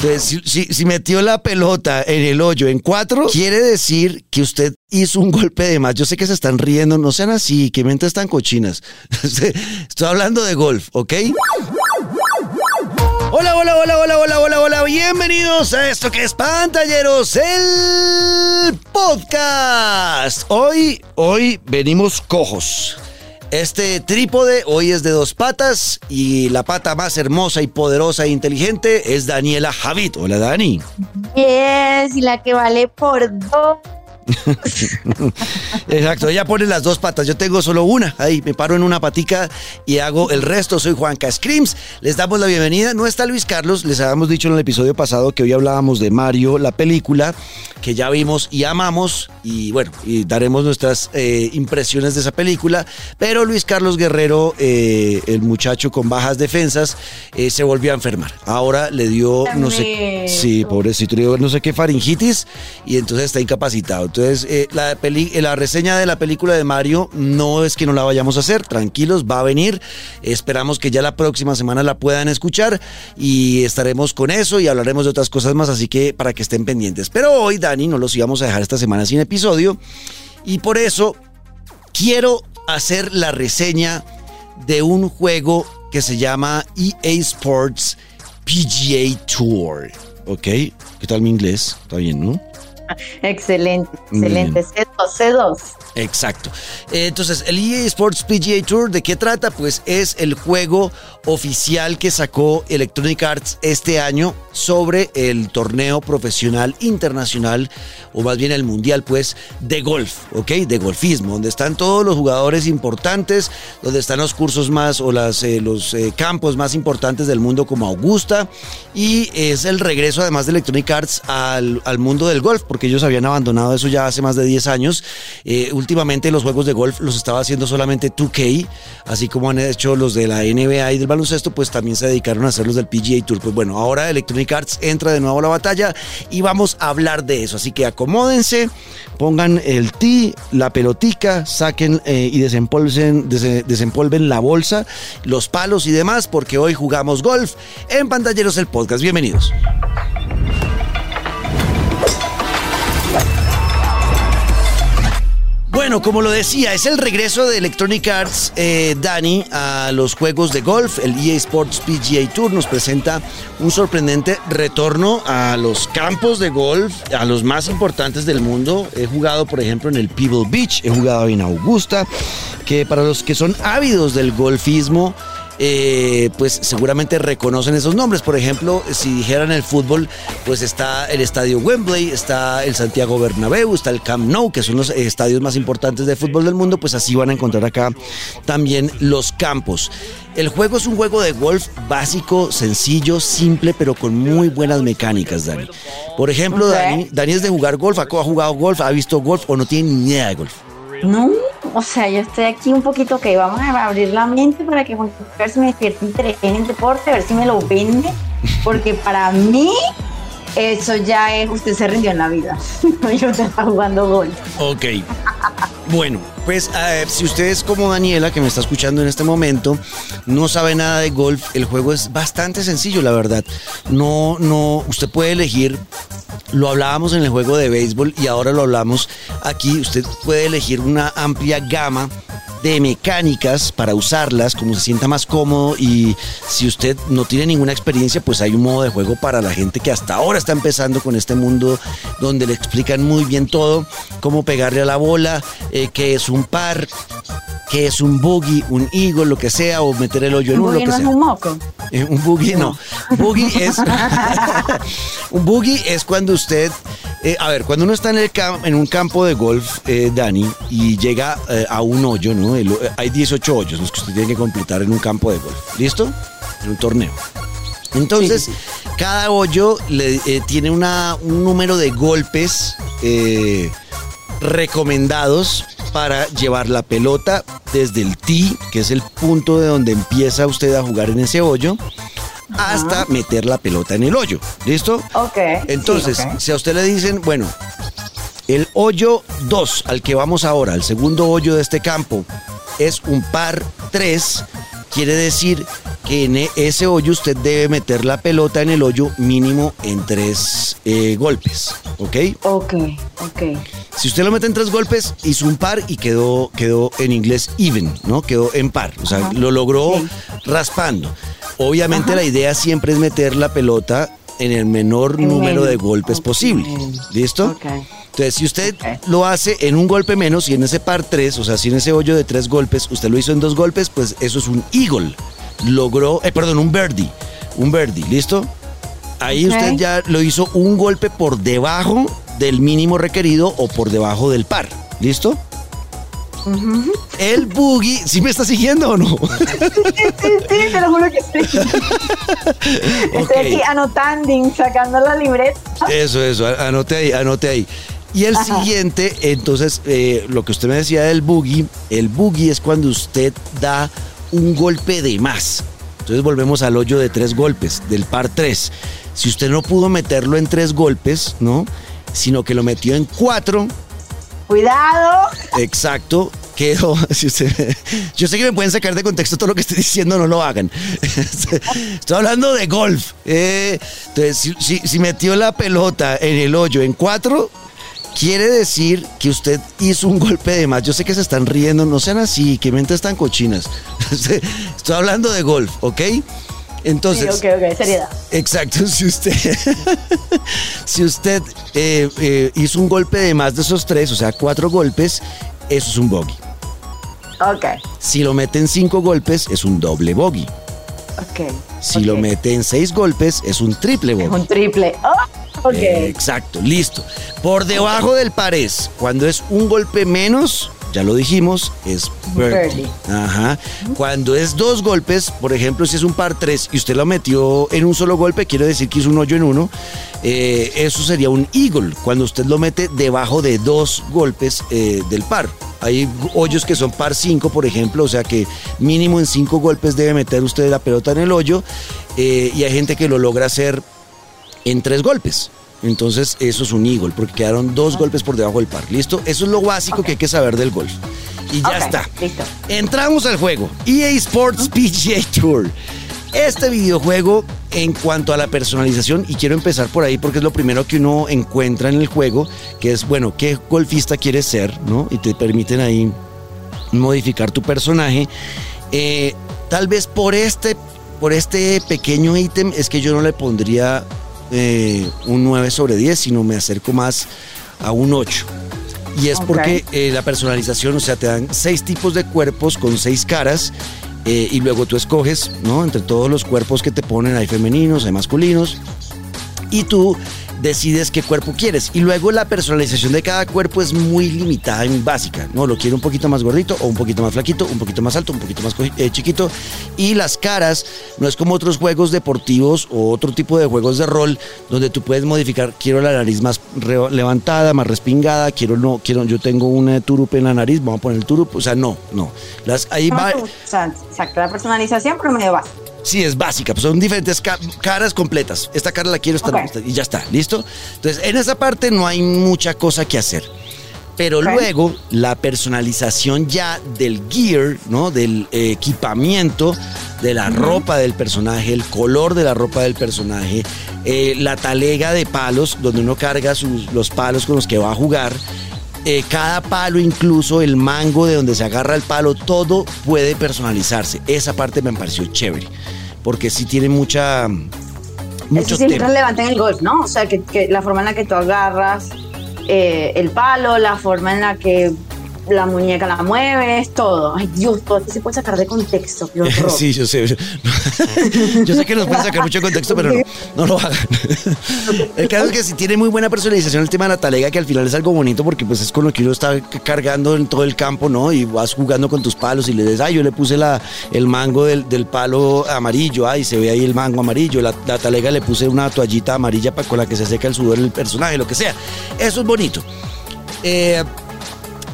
Entonces, si, si- metió la pelota en el hoyo en cuatro, quiere decir que usted hizo un golpe de más. Yo sé que se están riendo, no sean así, que mentes tan cochinas. Estoy hablando de golf, ¿ok? Hola, hola, hola, hola, hola, hola, hola. Bienvenidos a esto que es Pantalleros, el podcast. Hoy, hoy venimos cojos. Este trípode hoy es de dos patas y la pata más hermosa y poderosa e inteligente es Daniela Javid. Hola, Dani. Yes, y la que vale por dos. Exacto, ella pone las dos patas. Yo tengo solo una. Ahí me paro en una patica y hago el resto. Soy Juanca Screams. Les damos la bienvenida. No está Luis Carlos. Les habíamos dicho en el episodio pasado que hoy hablábamos de Mario, la película que ya vimos y amamos. Y bueno, y daremos nuestras eh, impresiones de esa película. Pero Luis Carlos Guerrero, eh, el muchacho con bajas defensas, eh, se volvió a enfermar. Ahora le dio, no sé, sí, pobrecito, le dio no sé qué faringitis y entonces está incapacitado. Entonces, eh, la, eh, la reseña de la película de Mario no es que no la vayamos a hacer, tranquilos, va a venir. Esperamos que ya la próxima semana la puedan escuchar y estaremos con eso y hablaremos de otras cosas más, así que para que estén pendientes. Pero hoy, Dani, no los íbamos a dejar esta semana sin episodio y por eso quiero hacer la reseña de un juego que se llama EA Sports PGA Tour. ¿Ok? ¿Qué tal mi inglés? ¿Está bien, no? Excelente, excelente. C2, C2. Exacto. Entonces, el EA Sports PGA Tour, ¿de qué trata? Pues es el juego oficial que sacó Electronic Arts este año sobre el torneo profesional internacional, o más bien el mundial, pues, de golf, ¿ok? De golfismo, donde están todos los jugadores importantes, donde están los cursos más o las, eh, los eh, campos más importantes del mundo como Augusta, y es el regreso además de Electronic Arts al, al mundo del golf, porque ellos habían abandonado eso ya hace más de 10 años. Eh, últimamente los juegos de golf los estaba haciendo solamente 2K, así como han hecho los de la NBA y del baloncesto, pues también se dedicaron a hacer los del PGA Tour. Pues bueno, ahora Electronic Arts entra de nuevo a la batalla y vamos a hablar de eso. Así que acomódense, pongan el tee, la pelotica, saquen eh, y desempolven, dese- desempolven la bolsa, los palos y demás, porque hoy jugamos golf en Pantalleros el Podcast. Bienvenidos. Bueno, como lo decía, es el regreso de Electronic Arts, eh, Dani, a los juegos de golf. El EA Sports PGA Tour nos presenta un sorprendente retorno a los campos de golf, a los más importantes del mundo. He jugado, por ejemplo, en el Pebble Beach, he jugado en Augusta, que para los que son ávidos del golfismo, eh, pues seguramente reconocen esos nombres. Por ejemplo, si dijeran el fútbol, pues está el estadio Wembley, está el Santiago Bernabéu, está el Camp Nou, que son los estadios más importantes de fútbol del mundo, pues así van a encontrar acá también los campos. El juego es un juego de golf básico, sencillo, simple, pero con muy buenas mecánicas, Dani. Por ejemplo. Dani, Dani es de jugar golf, ha ha jugado golf, ha visto golf o no tiene ni idea de golf. No, o sea, yo estoy aquí un poquito que vamos a abrir la mente para que Juan Carlos me despierte interés en el deporte, a ver si me lo vende, porque para mí eso ya es, usted se rindió en la vida. yo está jugando gol. Ok. Bueno, pues eh, si usted es como Daniela, que me está escuchando en este momento, no sabe nada de golf, el juego es bastante sencillo, la verdad. No, no, usted puede elegir, lo hablábamos en el juego de béisbol y ahora lo hablamos aquí, usted puede elegir una amplia gama de mecánicas para usarlas, como se sienta más cómodo y si usted no tiene ninguna experiencia, pues hay un modo de juego para la gente que hasta ahora está empezando con este mundo donde le explican muy bien todo, cómo pegarle a la bola, eh, qué es un par, qué es un boogie, un eagle, lo que sea, o meter el hoyo en uno, lo que no es sea. un moco. Eh, un boogie no. Boogie es. un boogie es cuando usted. eh, a ver, cuando uno está en, el cam- en un campo de golf, eh, Dani, y llega a un hoyo, ¿no? El- hay 18 hoyos los que usted tiene que completar en un campo de golf. ¿Listo? En un torneo. Entonces, Sí, cada hoyo le, tiene una, un número de golpes recomendados para llevar la pelota desde el tee, que es el punto de donde empieza usted a jugar en ese hoyo, hasta meter la pelota en el hoyo. ¿Listo? Ok. Entonces, sí, si a usted le dicen, bueno, el hoyo 2 al que vamos ahora, el segundo hoyo de este campo, es un par 3, quiere decir que en ese hoyo usted debe meter la pelota en el hoyo mínimo en tres eh, golpes, ¿ok? Ok, ok. Si usted lo mete en tres golpes, hizo un par y quedó, quedó en inglés even, ¿no? Quedó en par, o sea, lo logró raspando. Obviamente la idea siempre es meter la pelota en el menor número de golpes posible. ¿Listo? Entonces, si usted lo hace en un golpe menos y en ese par tres, o sea, si en ese hoyo de tres golpes usted lo hizo en dos golpes, pues eso es un eagle. Logró, eh, perdón, un birdie. Un birdie, ¿listo? Ahí usted ya lo hizo un golpe por debajo del mínimo requerido o por debajo del par. ¿Listo? El boogie, ¿sí me está siguiendo o no? Sí, sí, sí, te lo juro que sí. Estoy aquí anotando, sacando la libreta. Eso, eso, anote ahí, anote ahí. Y el siguiente, entonces, eh, lo que usted me decía del boogie, el boogie es cuando usted da un golpe de más. Entonces volvemos al hoyo de tres golpes, del par tres. Si usted no pudo meterlo en tres golpes, ¿no? Sino que lo metió en cuatro, Cuidado. Exacto. Quedó, yo sé que me pueden sacar de contexto todo lo que estoy diciendo, no lo hagan. Estoy hablando de golf. Eh, entonces, si, metió la pelota en el hoyo en cuatro, quiere decir que usted hizo un golpe de más. Yo sé que se están riendo, no sean así, que mentes tan cochinas. Estoy hablando de golf, ¿ok? Entonces. Sí, ok, ok, seriedad. Exacto, si usted, si usted eh, eh, hizo un golpe de más de esos tres, o sea, cuatro golpes, eso es un bogey. Ok. Si lo mete en cinco golpes, es un doble bogey. Ok. Si lo mete en seis golpes, es un triple bogey. Es un triple. Exacto, listo. Por debajo del pares, cuando es un golpe menos, ya lo dijimos, es birdie. Ajá. Cuando es dos golpes, por ejemplo, si es un par tres y usted lo metió en un solo golpe, quiere decir que hizo un hoyo en uno, eh, eso sería un eagle, cuando usted lo mete debajo de dos golpes eh, del par. Hay hoyos que son par cinco, por ejemplo, o sea que mínimo en cinco golpes debe meter usted la pelota en el hoyo, eh, y hay gente que lo logra hacer en tres golpes. Entonces eso es un eagle, porque quedaron dos golpes por debajo del par. ¿Listo? Eso es lo básico que hay que saber del golf. Y ya está. Entramos al juego. EA Sports PGA Tour. Este videojuego, en cuanto a la personalización, y quiero empezar por ahí porque es lo primero que uno encuentra en el juego, que es, bueno, qué golfista quieres ser, ¿no? Y te permiten ahí modificar tu personaje. Eh, tal vez por este, por este pequeño ítem es que yo no le pondría eh, un 9 sobre 10, sino me acerco más a un 8. Y es porque eh, la personalización, o sea, te dan seis tipos de cuerpos con seis caras eh, y luego tú escoges, ¿no? Entre todos los cuerpos que te ponen, hay femeninos, hay masculinos. Y tú decides qué cuerpo quieres. Y luego la personalización de cada cuerpo es muy limitada y básica. No, lo quiero un poquito más gordito o un poquito más flaquito, un poquito más alto, un poquito más eh, chiquito. Y las caras no es como otros juegos deportivos o otro tipo de juegos de rol donde tú puedes modificar. Quiero la nariz más levantada, más respingada. Quiero no, quiero, yo tengo una turupe en la nariz, vamos a poner el turupe. O sea, no, no. Las, ahí va. O sea, la personalización, pero medio básica. Sí, es básica, pues son diferentes caras completas. Esta cara la quiero estar y ya está, ¿listo? Entonces, en esa parte no hay mucha cosa que hacer. Pero luego la personalización ya del gear, ¿no? Del equipamiento, de la ropa del personaje, el color de la ropa del personaje, eh, la talega de palos, donde uno carga sus, los palos con los que va a jugar. Eh, cada palo, incluso el mango de donde se agarra el palo, todo puede personalizarse. Esa parte me pareció chévere, porque sí tiene mucha... Mucho Eso siempre relevante en el golf, ¿no? O sea, que, la forma en la que tú agarras eh, el palo, la forma en la que la muñeca la mueves, todo. Ay, Dios, todo esto se puede sacar de contexto. sí, yo sé. Yo sé que nos pueden sacar mucho de contexto, pero no, no lo hagan. El caso es que si tiene muy buena personalización el tema de la talega, que al final es algo bonito porque pues es con lo que uno está cargando en todo el campo, ¿no? Y vas jugando con tus palos y le dices, ay, yo le puse la, el mango del, palo amarillo, ay, se ve ahí el mango amarillo. La, talega le puse una toallita amarilla para, con la que se seca el sudor del personaje, lo que sea. Eso es bonito. Eh,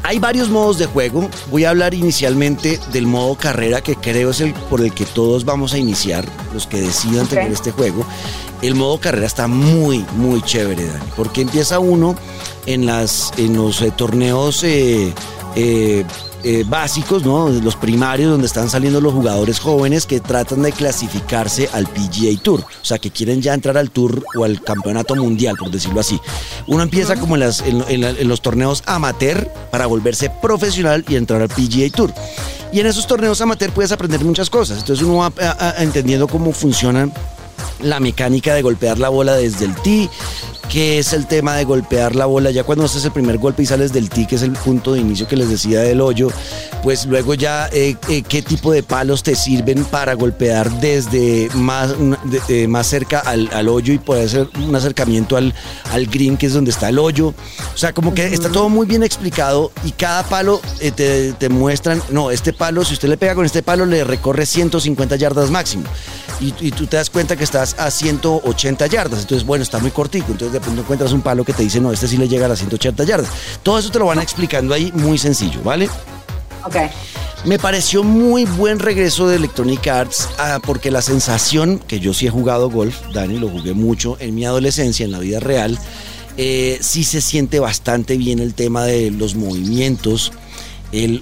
hay varios modos de juego. Voy a hablar inicialmente del modo carrera, que creo es el por el que todos vamos a iniciar, los que decidan tener este juego. El modo carrera está muy, muy chévere, Dani, porque empieza uno en, las, en los eh, torneos eh, eh, eh, básicos, ¿no? Los primarios donde están saliendo los jugadores jóvenes que tratan de clasificarse al PGA Tour, o sea, que quieren ya entrar al Tour o al Campeonato Mundial, por decirlo así. Uno empieza como en, las, en, los torneos amateur para volverse profesional y entrar al PGA Tour. Y en esos torneos amateur puedes aprender muchas cosas. Entonces uno va entendiendo cómo funciona la mecánica de golpear la bola desde el tee, que es el tema de golpear la bola. Ya cuando haces el primer golpe y sales del que es el punto de inicio que les decía del hoyo, pues luego ya eh, eh, qué tipo de palos te sirven para golpear desde más, eh, más cerca al, hoyo y poder hacer un acercamiento al, al green, que es donde está el hoyo. O sea, como que está todo muy bien explicado y cada palo te, te muestran, no, este palo, si usted le pega con este palo, le recorre 150 yardas máximo. Y, y, tú te das cuenta que estás a 180 yardas. Entonces, bueno, está muy cortico. Entonces, de pronto encuentras un palo que te dice, no, este sí le llega a las 180 yardas. Todo eso te lo van explicando ahí muy sencillo, ¿vale? Ok. Me pareció muy buen regreso de Electronic Arts ah, porque la sensación, que yo sí he jugado golf, Dani, lo jugué mucho en mi adolescencia, en la vida real, eh, sí se siente bastante bien el tema de los movimientos,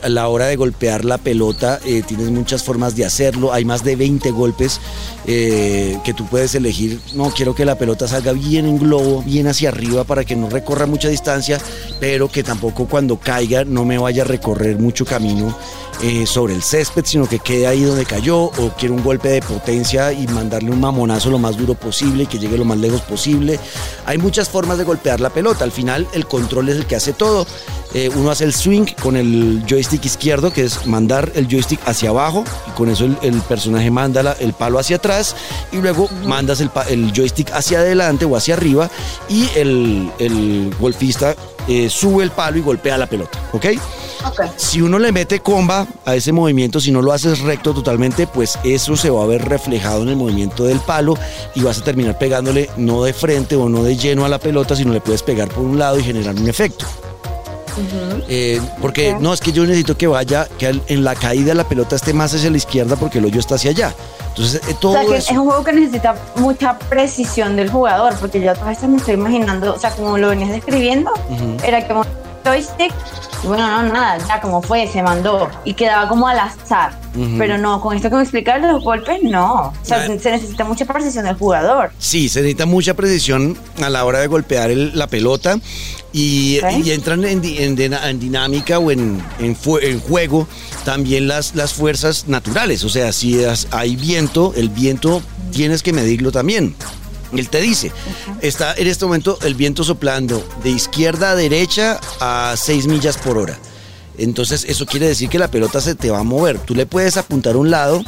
a la hora de golpear la pelota eh, tienes muchas formas de hacerlo. Hay más de 20 golpes eh, que tú puedes elegir. No, quiero que la pelota salga bien en globo, bien hacia arriba para que no recorra mucha distancia, pero que tampoco cuando caiga no me vaya a recorrer mucho camino eh, sobre el césped, sino que quede ahí donde cayó, o quiero un golpe de potencia y mandarle un mamonazo lo más duro posible y que llegue lo más lejos posible. Hay muchas formas de golpear la pelota. Al final el control es el que hace todo. Eh, uno hace el swing con el joystick izquierdo, que es mandar el joystick hacia abajo, y con eso el, personaje manda el palo hacia atrás, y luego mandas el, joystick hacia adelante o hacia arriba, y el, golfista eh, sube el palo y golpea la pelota, ¿ok? Si uno le mete comba a ese movimiento, si no lo haces recto totalmente, pues eso se va a ver reflejado en el movimiento del palo y vas a terminar pegándole no de frente o no de lleno a la pelota, sino le puedes pegar por un lado y generar un efecto. Eh, porque no, es que yo necesito que vaya, que en la caída la pelota esté más hacia la izquierda porque el hoyo está hacia allá. Entonces, eh, todo o sea, es un juego que necesita mucha precisión del jugador, porque yo a veces me estoy imaginando, o sea, como lo venías describiendo, era como joystick, bueno, no, nada, ya como fue, se mandó y quedaba como al azar. Pero no, con esto que me explicar los golpes, no. O sea, se necesita mucha precisión del jugador. Sí, se necesita mucha precisión a la hora de golpear la pelota y, entran en, dinámica o en, en, juego también las, las fuerzas naturales. O sea, si hay viento, el viento tienes que medirlo también. Él te dice, está en este momento el viento soplando de izquierda a derecha a 6 millas por hora. Entonces eso quiere decir que la pelota se te va a mover. Tú le puedes apuntar a un lado,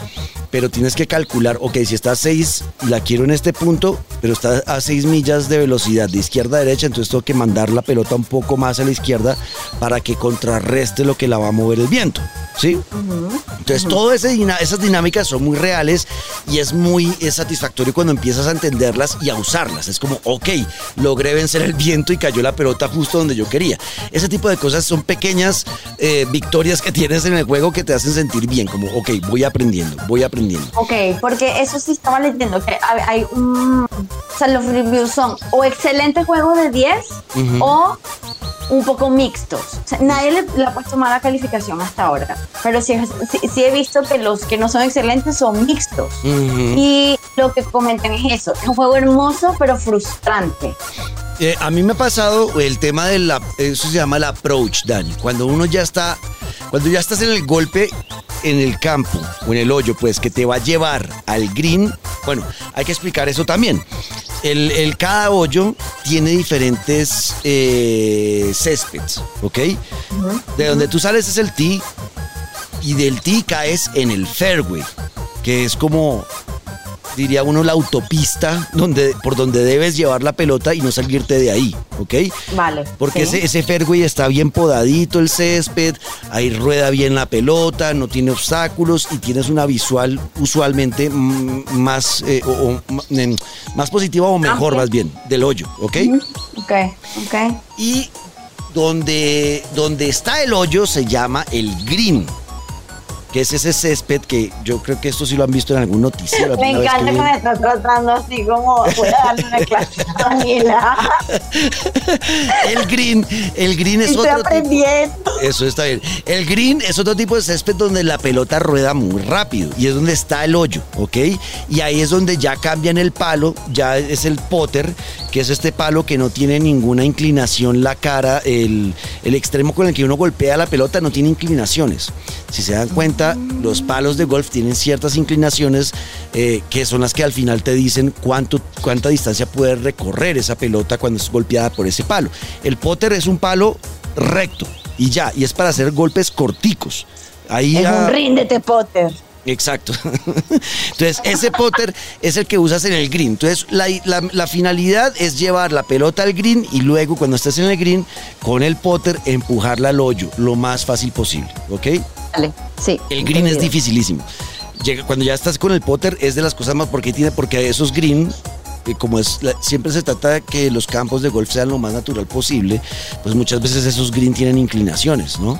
pero tienes que calcular, ok, si está a 6, la quiero en este punto, pero está a 6 millas de velocidad de izquierda a derecha, entonces tengo que mandar la pelota un poco más a la izquierda para que contrarreste lo que la va a mover el viento. ¿Sí? Entonces, todas esas dinámicas son muy reales y es muy satisfactorio cuando empiezas a entenderlas y a usarlas. Es como, ok, logré vencer el viento y cayó la pelota justo donde yo quería. Ese tipo de cosas son pequeñas eh, victorias que tienes en el juego que te hacen sentir bien, como, ok, voy aprendiendo, voy aprendiendo. Ok, porque eso sí estaba leyendo, que hay un... O sea, los reviews son o excelente juego de 10 o un poco mixtos. nadie le, ha puesto mala calificación hasta ahora, pero sí, sí, he visto que los que no son excelentes son mixtos. Y lo que comentan es eso, es un juego hermoso pero frustrante. Eh, a mí me ha pasado el tema de la, eso se llama el approach, Dani. Cuando uno ya está, cuando ya estás en el golpe en el campo o en el hoyo, pues que te va a llevar al green. Bueno, hay que explicar eso también. El, cada hoyo tiene diferentes eh, céspedes, ¿ok? De donde tú sales es el tee y del tee caes en el fairway, que es como diría uno, la autopista donde, por donde debes llevar la pelota y no salirte de ahí, ¿ok? Vale. Porque ese, ese fairway está bien podadito el césped, ahí rueda bien la pelota, no tiene obstáculos y tienes una visual usualmente más, eh, o, más positiva o mejor más bien del hoyo, ¿ok? Ok, ok. Y donde, donde está el hoyo se llama el green. Que es ese césped que yo creo que esto sí lo han visto en algún noticiero. Me encanta que, me estás tratando así como voy a darle una clase El green, el green es Estoy otro aprendiendo. Tipo, eso está bien. El green es otro tipo de césped donde la pelota rueda muy rápido y es donde está el hoyo, ¿ok? Y ahí es donde ya cambian el palo, ya es el potter, que es este palo que no tiene ninguna inclinación la cara, el, el extremo con el que uno golpea la pelota no tiene inclinaciones. Si se dan cuenta, los palos de golf tienen ciertas inclinaciones eh, que son las que al final te dicen cuánto, cuánta distancia puede recorrer esa pelota cuando es golpeada por ese palo. El potter es un palo recto y ya, y es para hacer golpes corticos. Ahí es un ríndete, Potter. Exacto. Entonces, ese potter es el que usas en el green. Entonces, la, finalidad es llevar la pelota al green y luego, cuando estés en el green, con el potter, empujarla al hoyo lo más fácil posible. ¿Ok? Sí. El green es dificilísimo. Llega, cuando ya estás con el potter, es de las cosas más porque tiene, porque esos green eh, como es siempre se trata de que los campos de golf sean lo más natural posible, pues muchas veces esos green tienen inclinaciones, ¿no?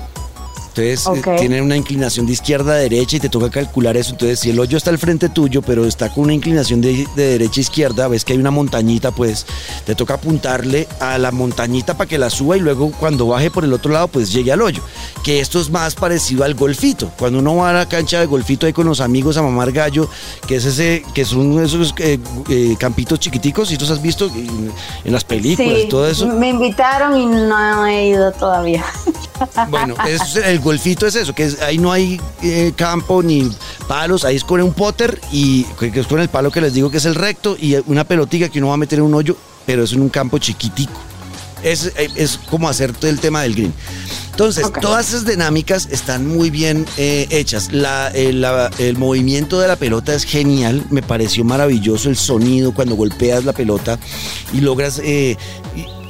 Entonces eh, tienen una inclinación de izquierda a derecha y te toca calcular eso. Entonces, si el hoyo está al frente tuyo, pero está con una inclinación de, derecha a izquierda, ves que hay una montañita, pues te toca apuntarle a la montañita para que la suba y luego cuando baje por el otro lado, pues llegue al hoyo. Que esto es más parecido al golfito. Cuando uno va a la cancha de golfito ahí con los amigos a mamar gallo, que es ese, que son esos eh, eh, campitos chiquiticos, y tú has visto en, las películas y todo eso. Me invitaron y no he ido todavía. Bueno, es el golfito es eso, que ahí no hay eh, campo ni palos, ahí es con un potter y que es con el palo que les digo que es el recto y una pelotita que uno va a meter en un hoyo, pero es en un campo chiquitico. Es, es como hacer todo el tema del green. Entonces, todas esas dinámicas están muy bien eh, hechas. Eh, el movimiento de la pelota es genial, me pareció maravilloso el sonido cuando golpeas la pelota y logras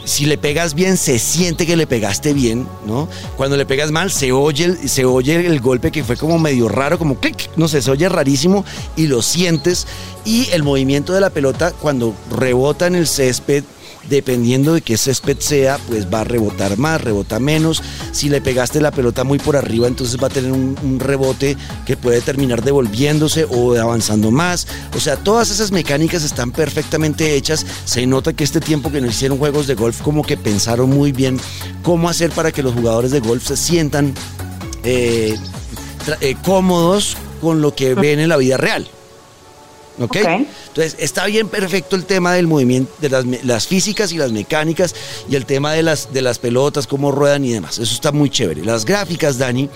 si le pegas bien, se siente que le pegaste bien, ¿no? Cuando le pegas mal, se oye el, se oye el golpe que fue como medio raro, como clic, no sé, se oye rarísimo y lo sientes. Y el movimiento de la pelota cuando rebota en el césped dependiendo de qué césped sea, pues va a rebotar más, rebota menos. Si le pegaste la pelota muy por arriba, entonces va a tener un, rebote que puede terminar devolviéndose o avanzando más. O sea, todas esas mecánicas están perfectamente hechas. Se nota que este tiempo que no hicieron juegos de golf, como que pensaron muy bien cómo hacer para que los jugadores de golf se sientan eh, eh, cómodos con lo que ven en la vida real. ¿Ok? Entonces, está bien perfecto el tema del movimiento, de las, físicas y las mecánicas y el tema de las, de las pelotas, cómo ruedan y demás. Eso está muy chévere. Las gráficas, Dani,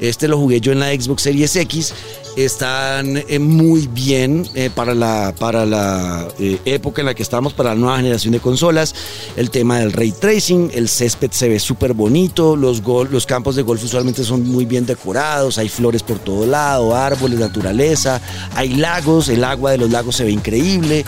este lo jugué yo en la Xbox Series X, están eh, muy bien eh, para la, para la eh, época en la que estamos, para la nueva generación de consolas. El tema del ray tracing, el césped se ve súper bonito, los, los campos de golf usualmente son muy bien decorados, hay flores por todo lado, árboles, naturaleza, hay lagos, el agua de los lagos se ve increíble.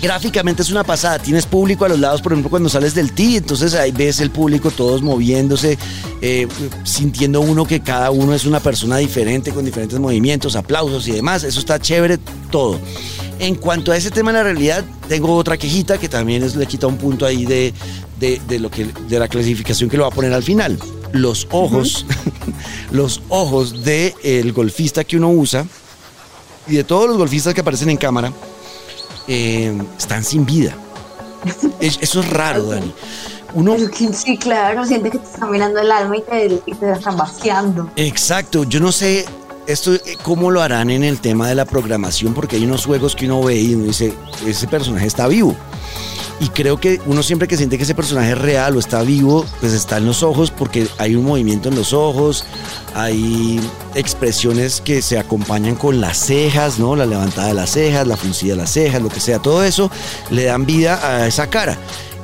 Gráficamente es una pasada, tienes público a los lados, por ejemplo, cuando sales del tee, entonces ahí ves el público todos moviéndose, eh, sintiendo uno que cada uno es una persona diferente, con diferentes movimientos, aplausos y demás, eso está chévere todo. En cuanto a ese tema de la realidad, tengo otra quejita que también es, le quita un punto ahí de, de, lo que, de la clasificación que lo va a poner al final. Los ojos, los ojos del golfista que uno usa y de todos los golfistas que aparecen en cámara, eh, están sin vida. Eso es raro, Dani. Uno, sí, claro, siente que te está mirando el alma y te, y te están vaciando. Exacto, yo no sé esto eh, cómo lo harán en el tema de la programación, porque hay unos juegos que uno ve y uno dice, ese personaje está vivo. Y creo que uno siempre que siente que ese personaje es real o está vivo, pues está en los ojos porque hay un movimiento en los ojos, hay expresiones que se acompañan con las cejas, ¿no? La levantada de las cejas, la fruncida de las cejas, lo que sea, todo eso le dan vida a esa cara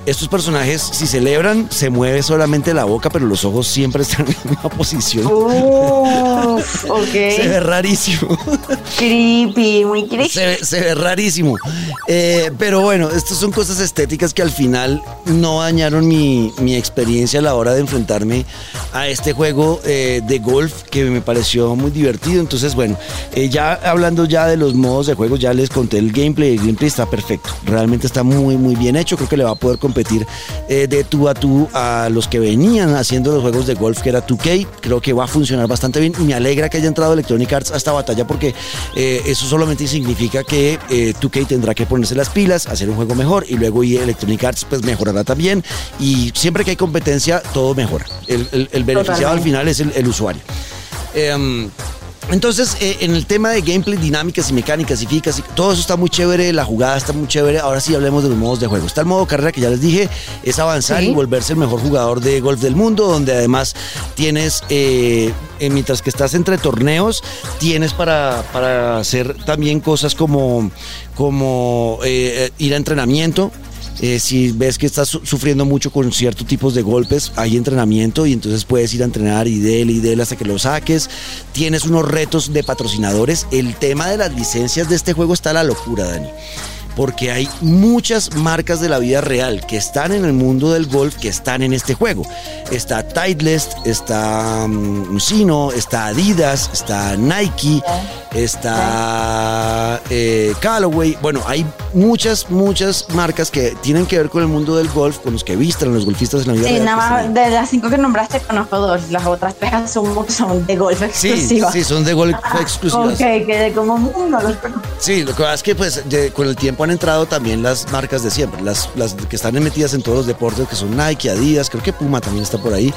estos personajes, si celebran, se mueve solamente la boca, pero los ojos siempre están en una posición. Se ve rarísimo. Creepy, muy creepy. Se, ve rarísimo. Eh, pero bueno, estas son cosas estéticas que al final no dañaron mi, experiencia a la hora de enfrentarme a este juego eh, de golf que me pareció muy divertido. Entonces, bueno, eh, ya hablando ya de los modos de juego, ya les conté el gameplay. El gameplay está perfecto. Realmente está muy, muy bien hecho. Creo que le va a poder competir eh, de tú a tú a los que venían haciendo los juegos de golf, que era 2K. Creo que va a funcionar bastante bien y me alegra que haya entrado Electronic Arts a esta batalla porque eh, eso solamente significa que 2K tendrá que ponerse las pilas, hacer un juego mejor y luego Electronic Arts pues mejorará también y siempre que hay competencia todo mejora. El, beneficiado al final es el, usuario. Em, entonces, eh, en el tema de gameplay, dinámicas y mecánicas y físicas, todo eso está muy chévere, la jugada está muy chévere. Ahora sí hablemos de los modos de juego. Está el modo carrera que ya les dije, es avanzar y volverse el mejor jugador de golf del mundo, donde además tienes, eh, eh, mientras que estás entre torneos, tienes para, para hacer también cosas como, como ir a entrenamiento eh, si ves que estás sufriendo mucho con ciertos tipos de golpes, hay entrenamiento y entonces puedes ir a entrenar y dele y dele hasta que lo saques. Tienes unos retos de patrocinadores. El tema de las licencias de este juego está la locura, Dani porque hay muchas marcas de la vida real que están en el mundo del golf que están en este juego. Está Titleist, está um, está Adidas, está Nike, está eh, Callaway. Bueno, hay muchas, muchas marcas que tienen que ver con el mundo del golf, con los que visten los golfistas en la vida sí, real. nada más de las cinco que nombraste conozco dos, las otras tres son, son de golf exclusivas. Sí, sí, son de golf exclusivas. ok, que de como mundo los Sí, lo que pasa es que pues con el tiempo han entrado también las marcas de siempre, las, las que están metidas en todos los deportes, que son Nike, Adidas, creo que Puma también está por ahí.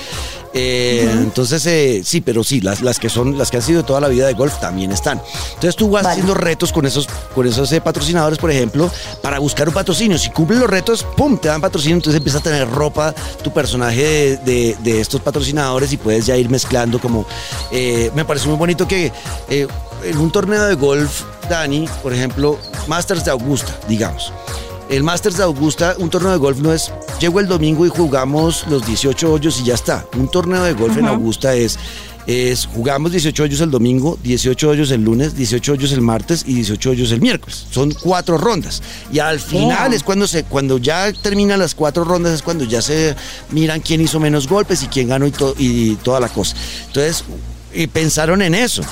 Eh, entonces, eh, sí, pero sí, las, las que son, las que han sido toda la vida de golf también están. Entonces tú vas haciendo retos con esos, con esos eh, patrocinadores, por ejemplo, para buscar un patrocinio. Si cumplen los retos, ¡pum! te dan patrocinio, entonces empieza a tener ropa tu personaje de, de, estos patrocinadores y puedes ya ir mezclando como... me parece muy bonito que en un torneo de golf, Dani, por ejemplo, Masters de Augusta, digamos. El Masters de Augusta, un torneo de golf no es, llego el domingo y jugamos los 18 hoyos y ya está. Un torneo de golf en Augusta es, es, jugamos 18 hoyos el domingo, 18 hoyos el lunes, 18 hoyos el martes y 18 hoyos el miércoles. Son cuatro rondas. Y al final es cuando se, cuando ya terminan las cuatro rondas, es cuando ya se miran quién hizo menos golpes y quién ganó y, y toda la cosa. Entonces, y pensaron en eso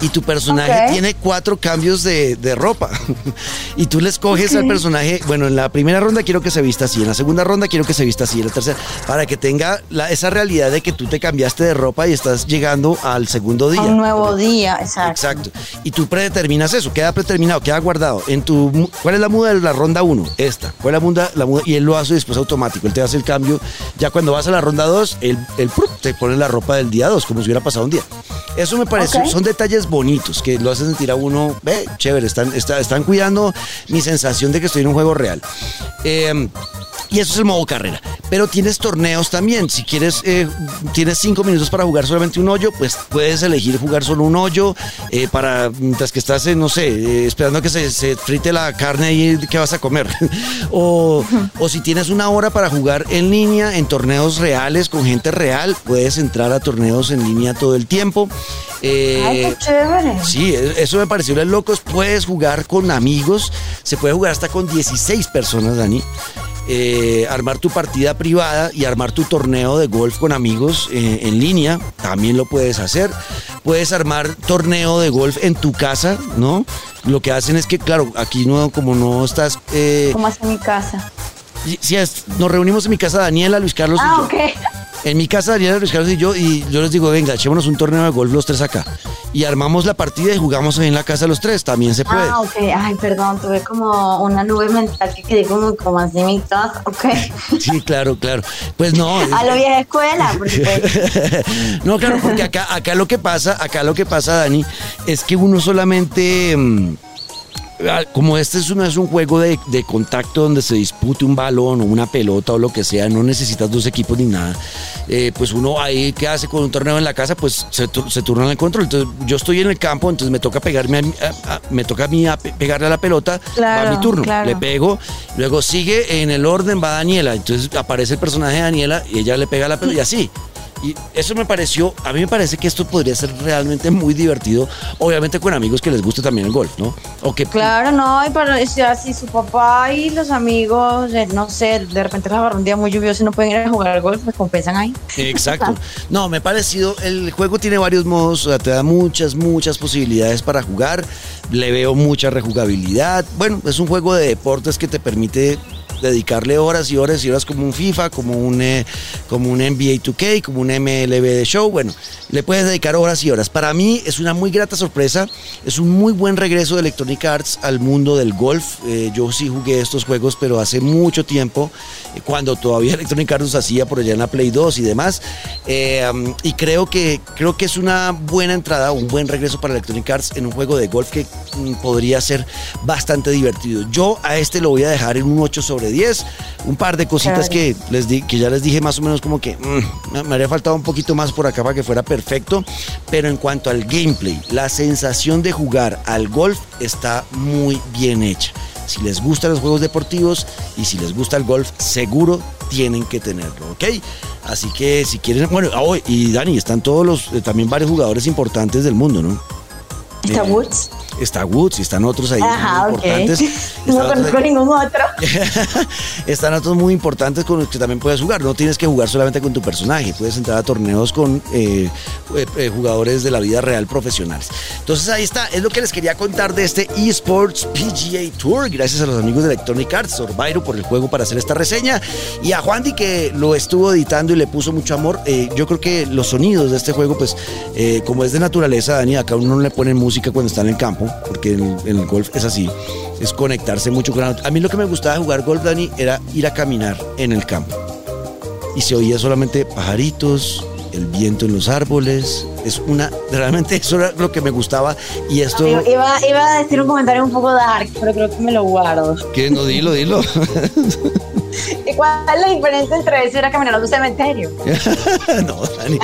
y tu personaje tiene cuatro cambios de, ropa. y tú le escoges al personaje, bueno, en la primera ronda quiero que se vista así, en la segunda ronda quiero que se vista así, en la tercera, para que tenga esa realidad de que tú te cambiaste de ropa y estás llegando al segundo día. un nuevo día, exacto. Exacto. Y tú predeterminas eso, queda predeterminado, queda guardado. En tu, ¿Cuál es la muda de la ronda 1? Esta. ¿Cuál es la muda? La muda? Y él lo hace después automático, él te hace el cambio. Ya cuando vas a la ronda 2, él, él te pone la ropa del día 2, como si hubiera pasado un día. Eso me parece, son detalles bonitos que lo hacen sentir a uno, ve, chévere, están, están cuidando mi sensación de que estoy en un juego real. Eh, y eso es el modo carrera. Pero tienes torneos también. Si quieres, eh, tienes cinco minutos para jugar solamente un hoyo, pues puedes elegir jugar solo un hoyo eh, para mientras que estás, no sé, esperando que se, frite la carne y que vas a comer. o, o si tienes una hora para jugar en línea en torneos reales con gente real, puedes entrar a torneos en línea todo el tiempo. Ay, qué chévere. Sí, e, eso me pareció de locos. Puedes jugar con amigos. Se puede jugar hasta con 16 personas, Dani. Eh, armar tu partida privada y armar tu torneo de golf con amigos eh, en línea, también lo puedes hacer. Puedes armar torneo de golf en tu casa, ¿no? Lo que hacen es que, claro, aquí no, como no estás... Eh, ¿Cómo hace mi casa? Sí, nos reunimos en mi casa Daniela, Luis Carlos ah, y yo. Okay. En mi casa Daniela, Luis Carlos y yo, y yo les digo, venga, echémonos un torneo de golf los tres acá y armamos la partida y jugamos ahí en la casa los tres, también se puede. Ah, ok, ay, perdón, tuve como una nube mental que quedé como, como así mitad, ok. Sí, claro, claro. Pues no. A lo vieja escuela, porque... no, claro, porque acá, acá lo que pasa, acá lo que pasa, Dani, es que uno solamente... Ah, como este es un, es un juego de, contacto donde se dispute un balón o una pelota o lo que sea, no necesitas dos equipos ni nada, eh, pues uno ahí que hace con un torneo en la casa, pues se, se turna el control. Entonces yo estoy en el campo, entonces me toca pegarme a, me toca a mí pegarle a la pelota, va mi turno, le pego, luego sigue en el orden, va Daniela, entonces aparece el personaje de Daniela y ella le pega a la pelota y así. Y eso me pareció, a mí me parece que esto podría ser realmente muy divertido, obviamente con amigos que les guste también el golf, ¿no? O que, claro, no, y para si su papá y los amigos, eh, no sé, de repente les un día muy lluvioso y no pueden ir a jugar al golf, pues compensan ahí. Exacto. No, me ha parecido, el juego tiene varios modos, o sea, te da muchas, muchas posibilidades para jugar, le veo mucha rejugabilidad. Bueno, es un juego de deportes que te permite dedicarle horas y horas y horas como un FIFA, como un, eh, como un NBA 2K, como un MLB de show. Bueno, le puedes dedicar horas y horas. Para mí es una muy grata sorpresa. Es un muy buen regreso de Electronic Arts al mundo del golf. Eh, yo sí jugué estos juegos, pero hace mucho tiempo, eh, cuando todavía Electronic Arts hacía por allá en la Play 2 y demás. Y creo que, creo que es una buena entrada, un buen regreso para Electronic Arts en un juego de golf que mm, podría ser bastante divertido. Yo a este lo voy a dejar en un 8 sobre 10. Un par de cositas que, les di, que ya les dije más o menos como que mm, me habría faltado un poquito más por acá para que fuera perfecto. Pero en cuanto al gameplay, la sensación de jugar al golf está muy bien hecha. Si les gustan los juegos deportivos y si les gusta el golf, seguro tienen que tenerlo, ¿ok? Así que si quieren, bueno, oh, y Dani, están todos los, eh, también varios jugadores importantes del mundo, ¿no? ¿Está eh, Woods? Está Woods y están otros ahí muy importantes. No conozco ningún otro. están otros muy importantes con los que también puedes jugar. No tienes que jugar solamente con tu personaje. Puedes entrar a torneos con eh, eh, jugadores de la vida real profesionales. Entonces ahí está. Es lo que les quería contar de este eSports PGA Tour. Gracias a los amigos de Electronic Arts, Sorbairo por el juego para hacer esta reseña. Y a Juan que lo estuvo editando y le puso mucho amor. yo creo que los sonidos de este juego, pues como es de naturaleza, Dani, acá uno no le pone música cuando está en el campo porque en, el golf es así, es conectarse mucho con la A mí lo que me gustaba de jugar golf, Dani, era ir a caminar en el campo. Y se oía solamente pajaritos, el viento en los árboles. Es una, realmente eso era lo que me gustaba. Y esto. Iba, iba a decir un comentario un poco dark, pero creo que me lo guardo. ¿Qué? No, dilo, dilo. cuál es la diferencia entre eso y ir a caminar a un cementerio? no, Dani.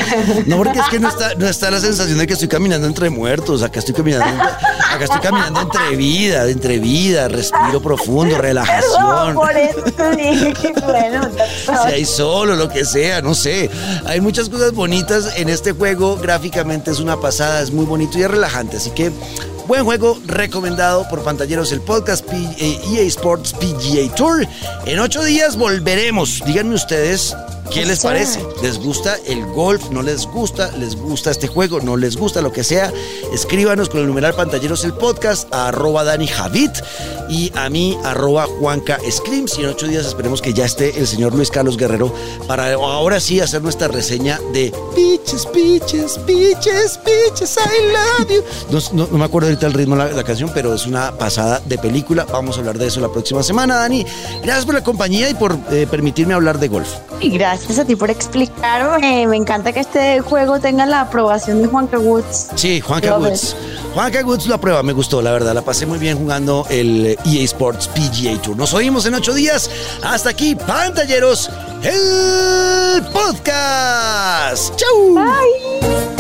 No, porque es que no está, no está la sensación de que estoy caminando entre muertos. Acá estoy caminando, acá estoy caminando entre vida, entre vida, respiro profundo, relajación. por eso que bueno. Si hay solo, lo que sea, no sé. Hay muchas cosas bonitas en este juego. Gráficamente es una pasada, es muy bonito y es relajante. Así que Buen juego recomendado por pantalleros el podcast EA eh, Sports PGA Tour. En ocho días volveremos. Díganme ustedes ¿Qué les parece? ¿Les gusta el golf? ¿No les gusta? ¿Les gusta este juego? ¿No les gusta? Lo que sea. Escríbanos con el numeral pantalleros el podcast a arroba Dani Javit y a mí arroba Juanca Screams. Y en ocho días esperemos que ya esté el señor Luis Carlos Guerrero para ahora sí hacer nuestra reseña de Bitches, Bitches, Bitches, Bitches, I love you. No, me acuerdo ahorita el ritmo de la, canción, pero es una pasada de película. Vamos a hablar de eso la próxima semana, Dani. Gracias por la compañía y por eh, permitirme hablar de golf. Y gracias gracias a ti por explicarme. Me encanta que este juego tenga la aprobación de Juanca Woods. Sí, Juanca Woods. Juanca Woods lo aprueba, me gustó, la verdad. La pasé muy bien jugando el EA Sports PGA Tour. Nos oímos en ocho días. Hasta aquí, pantalleros, el podcast. ¡Chau! Bye.